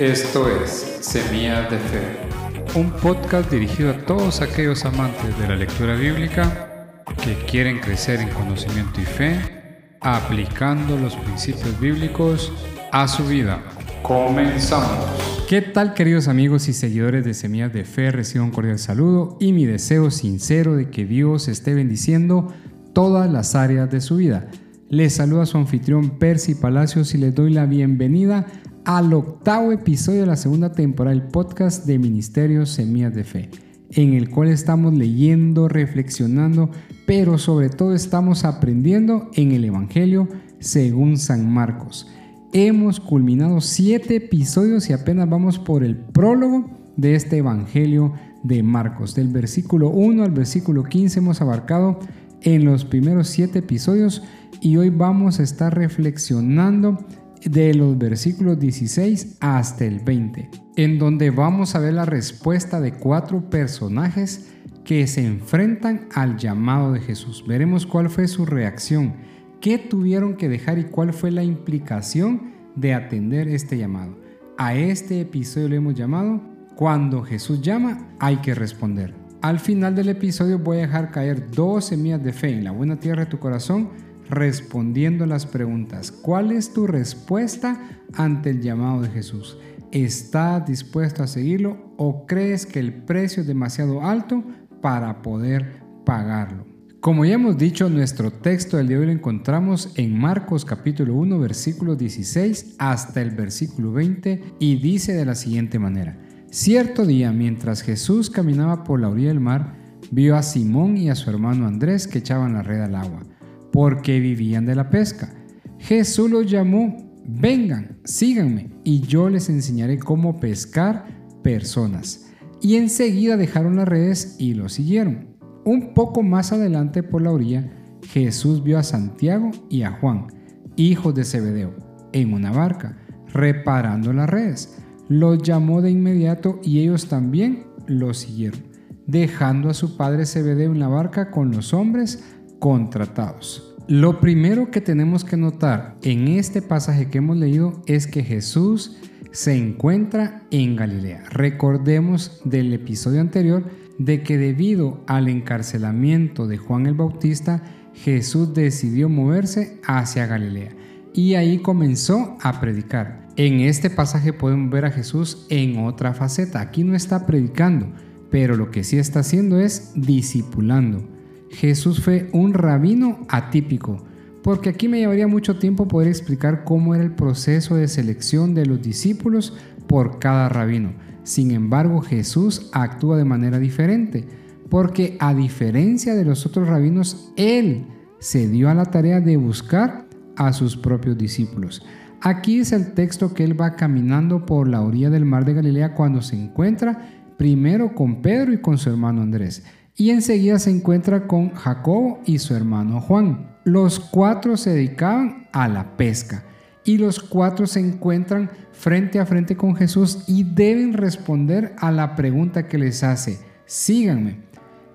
Esto es Semillas de Fe, un podcast dirigido a todos aquellos amantes de la lectura bíblica que quieren crecer en conocimiento y fe, aplicando los principios bíblicos a su vida. Comenzamos. ¿Qué tal queridos amigos y seguidores de Semillas de Fe? Recibo un cordial saludo y mi deseo sincero de que Dios esté bendiciendo todas las áreas de su vida. Les saluda su anfitrión Percy Palacios y les doy la bienvenida al octavo episodio de la segunda temporada del podcast de Ministerio Semillas de Fe, en el cual estamos leyendo, reflexionando, pero sobre todo estamos aprendiendo en el Evangelio según San Marcos. Hemos culminado siete episodios y apenas vamos por el prólogo de este Evangelio de Marcos. Del versículo 1 al versículo 15 hemos abarcado en los primeros siete episodios y hoy vamos a estar reflexionando de los versículos 16 hasta el 20, en donde vamos a ver la respuesta de cuatro personajes que se enfrentan al llamado de Jesús. Veremos cuál fue su reacción, qué tuvieron que dejar y cuál fue la implicación de atender este llamado. A este episodio le hemos llamado Cuando Jesús llama, hay que responder. Al final del episodio voy a dejar caer dos semillas de fe en la buena tierra de tu corazón respondiendo las preguntas. ¿Cuál es tu respuesta ante el llamado de Jesús? ¿Estás dispuesto a seguirlo o crees que el precio es demasiado alto para poder pagarlo? Como ya hemos dicho, nuestro texto del día hoy lo encontramos en Marcos capítulo 1 versículo 16 hasta el versículo 20 y dice de la siguiente manera. Cierto día, mientras Jesús caminaba por la orilla del mar, vio a Simón y a su hermano Andrés que echaban la red al agua porque vivían de la pesca. Jesús los llamó, vengan, síganme, y yo les enseñaré cómo pescar personas. Y enseguida dejaron las redes y lo siguieron. Un poco más adelante por la orilla, Jesús vio a Santiago y a Juan, hijos de Zebedeo, en una barca, reparando las redes. Los llamó de inmediato y ellos también lo siguieron, dejando a su padre Zebedeo en la barca con los hombres contratados. Lo primero que tenemos que notar en este pasaje que hemos leído es que Jesús se encuentra en Galilea. Recordemos del episodio anterior de que debido al encarcelamiento de Juan el Bautista, Jesús decidió moverse hacia Galilea y ahí comenzó a predicar. En este pasaje podemos ver a Jesús en otra faceta. Aquí no está predicando, pero lo que sí está haciendo es discipulando. Jesús fue un rabino atípico, porque aquí me llevaría mucho tiempo poder explicar cómo era el proceso de selección de los discípulos por cada rabino. Sin embargo, Jesús actúa de manera diferente, porque a diferencia de los otros rabinos, Él se dio a la tarea de buscar a sus propios discípulos. Aquí es el texto que Él va caminando por la orilla del mar de Galilea cuando se encuentra primero con Pedro y con su hermano Andrés y enseguida se encuentra con Jacobo y su hermano Juan. Los cuatro se dedicaban a la pesca y los cuatro se encuentran frente a frente con Jesús y deben responder a la pregunta que les hace, síganme.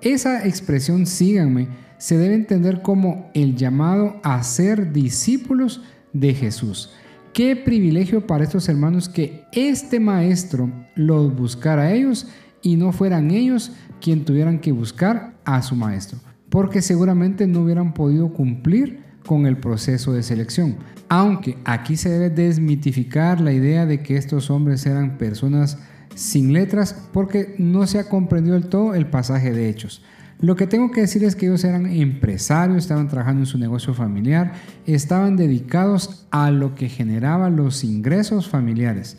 Esa expresión síganme se debe entender como el llamado a ser discípulos de Jesús. Qué privilegio para estos hermanos que este maestro los buscara a ellos y no fueran ellos quien tuvieran que buscar a su maestro, porque seguramente no hubieran podido cumplir con el proceso de selección. Aunque aquí se debe desmitificar la idea de que estos hombres eran personas sin letras, porque no se ha comprendido del todo el pasaje de hechos. Lo que tengo que decir es que ellos eran empresarios, estaban trabajando en su negocio familiar, estaban dedicados a lo que generaba los ingresos familiares.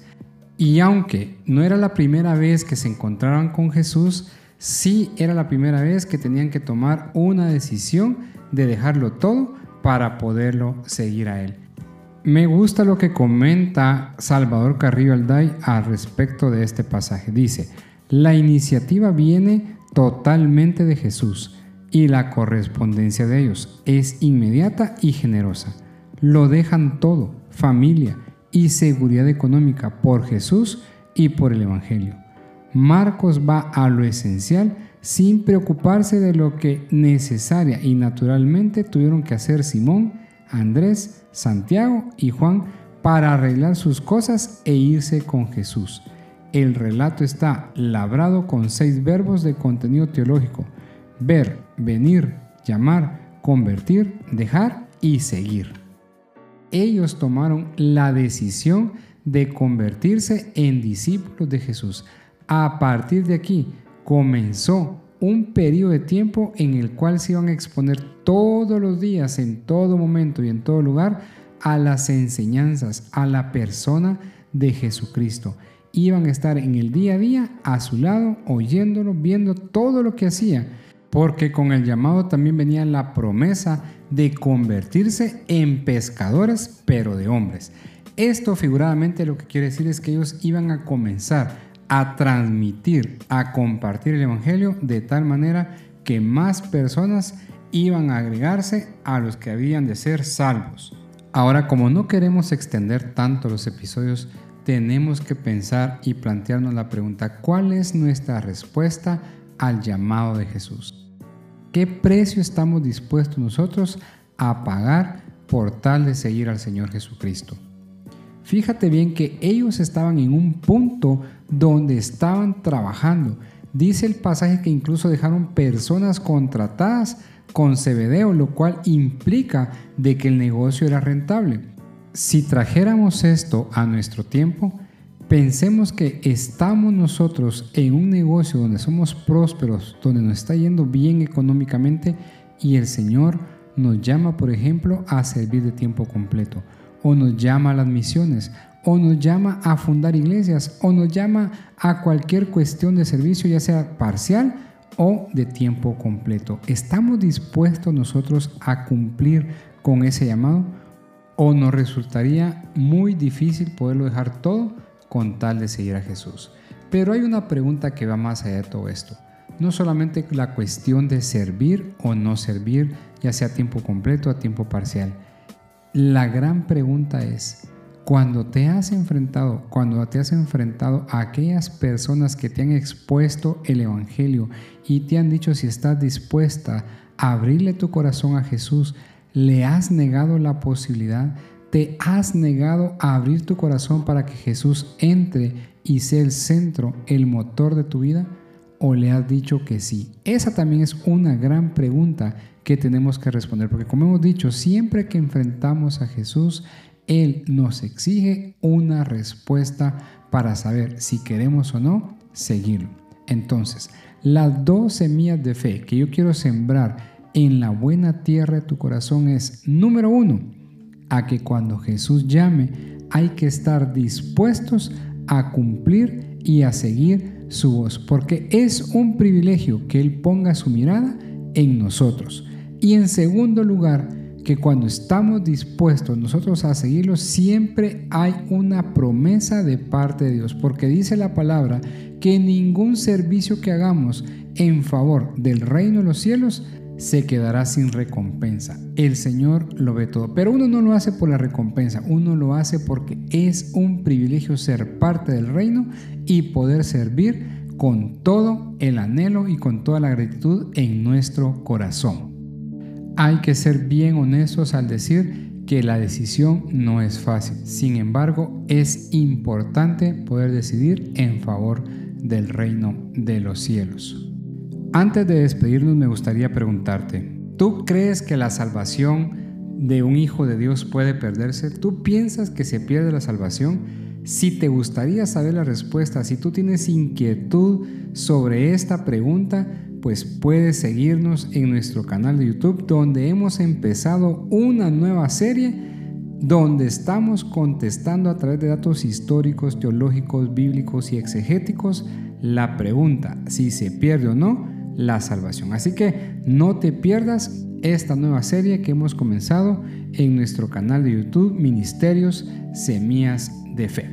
Y aunque no era la primera vez que se encontraron con Jesús, sí era la primera vez que tenían que tomar una decisión de dejarlo todo para poderlo seguir a él. Me gusta lo que comenta Salvador Carrillo Alday al respecto de este pasaje. Dice, la iniciativa viene totalmente de Jesús y la correspondencia de ellos es inmediata y generosa. Lo dejan todo, familia y seguridad económica por Jesús y por el Evangelio. Marcos va a lo esencial sin preocuparse de lo que necesaria y naturalmente tuvieron que hacer Simón, Andrés, Santiago y Juan para arreglar sus cosas e irse con Jesús. El relato está labrado con seis verbos de contenido teológico. Ver, venir, llamar, convertir, dejar y seguir. Ellos tomaron la decisión de convertirse en discípulos de Jesús. A partir de aquí comenzó un periodo de tiempo en el cual se iban a exponer todos los días, en todo momento y en todo lugar, a las enseñanzas, a la persona de Jesucristo. Iban a estar en el día a día a su lado, oyéndolo, viendo todo lo que hacía, porque con el llamado también venía la promesa de convertirse en pescadores, pero de hombres. Esto figuradamente lo que quiere decir es que ellos iban a comenzar a transmitir, a compartir el Evangelio de tal manera que más personas iban a agregarse a los que habían de ser salvos. Ahora, como no queremos extender tanto los episodios, tenemos que pensar y plantearnos la pregunta, ¿cuál es nuestra respuesta al llamado de Jesús? ¿Qué precio estamos dispuestos nosotros a pagar por tal de seguir al Señor Jesucristo? Fíjate bien que ellos estaban en un punto donde estaban trabajando. Dice el pasaje que incluso dejaron personas contratadas con CBDO, lo cual implica de que el negocio era rentable. Si trajéramos esto a nuestro tiempo, pensemos que estamos nosotros en un negocio donde somos prósperos, donde nos está yendo bien económicamente y el Señor nos llama, por ejemplo, a servir de tiempo completo, o nos llama a las misiones, o nos llama a fundar iglesias, o nos llama a cualquier cuestión de servicio, ya sea parcial o de tiempo completo. ¿Estamos dispuestos nosotros a cumplir con ese llamado? ¿O nos resultaría muy difícil poderlo dejar todo con tal de seguir a Jesús? Pero hay una pregunta que va más allá de todo esto. No solamente la cuestión de servir o no servir, ya sea a tiempo completo o a tiempo parcial. La gran pregunta es, cuando te has enfrentado, cuando te has enfrentado a aquellas personas que te han expuesto el Evangelio y te han dicho si estás dispuesta a abrirle tu corazón a Jesús, le has negado la posibilidad, te has negado a abrir tu corazón para que Jesús entre y sea el centro, el motor de tu vida, o le has dicho que sí. Esa también es una gran pregunta que tenemos que responder, porque como hemos dicho, siempre que enfrentamos a Jesús, él nos exige una respuesta para saber si queremos o no seguirlo. Entonces, las dos semillas de fe que yo quiero sembrar en la buena tierra de tu corazón es, número uno, a que cuando Jesús llame hay que estar dispuestos a cumplir y a seguir su voz, porque es un privilegio que Él ponga su mirada en nosotros. Y en segundo lugar, que cuando estamos dispuestos nosotros a seguirlo, siempre hay una promesa de parte de Dios, porque dice la palabra que ningún servicio que hagamos en favor del reino de los cielos se quedará sin recompensa. El Señor lo ve todo, pero uno no lo hace por la recompensa, uno lo hace porque es un privilegio ser parte del reino y poder servir con todo el anhelo y con toda la gratitud en nuestro corazón hay que ser bien honestos al decir que la decisión no es fácil. Sin embargo, es importante poder decidir en favor del reino de los cielos. Antes de despedirnos me gustaría preguntarte, ¿tú crees que la salvación de un hijo de Dios puede perderse? ¿Tú piensas que se pierde la salvación? Si te gustaría saber la respuesta, si tú tienes inquietud sobre esta pregunta, pues puedes seguirnos en nuestro canal de YouTube donde hemos empezado una nueva serie donde estamos contestando a través de datos históricos, teológicos, bíblicos y exegéticos la pregunta si se pierde o no la salvación. Así que no te pierdas esta nueva serie que hemos comenzado en nuestro canal de YouTube Ministerios Semillas de Fe.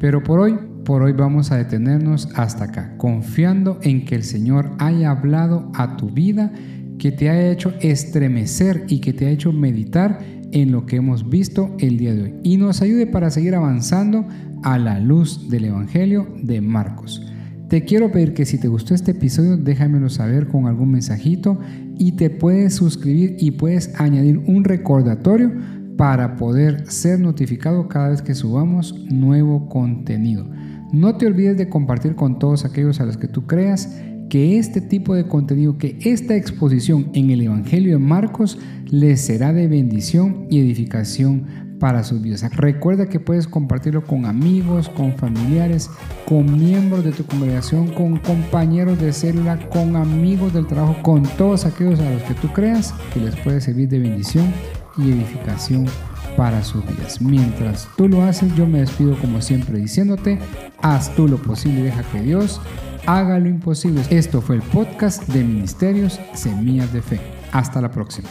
Pero por hoy por hoy vamos a detenernos hasta acá, confiando en que el Señor haya hablado a tu vida, que te haya hecho estremecer y que te haya hecho meditar en lo que hemos visto el día de hoy y nos ayude para seguir avanzando a la luz del Evangelio de Marcos. Te quiero pedir que si te gustó este episodio, déjamelo saber con algún mensajito y te puedes suscribir y puedes añadir un recordatorio para poder ser notificado cada vez que subamos nuevo contenido. No te olvides de compartir con todos aquellos a los que tú creas que este tipo de contenido, que esta exposición en el Evangelio de Marcos les será de bendición y edificación para sus vidas. Recuerda que puedes compartirlo con amigos, con familiares, con miembros de tu congregación, con compañeros de célula, con amigos del trabajo, con todos aquellos a los que tú creas que les puede servir de bendición y edificación para sus vidas. Mientras tú lo haces, yo me despido como siempre diciéndote, haz tú lo posible y deja que Dios haga lo imposible. Esto fue el podcast de Ministerios Semillas de Fe. Hasta la próxima.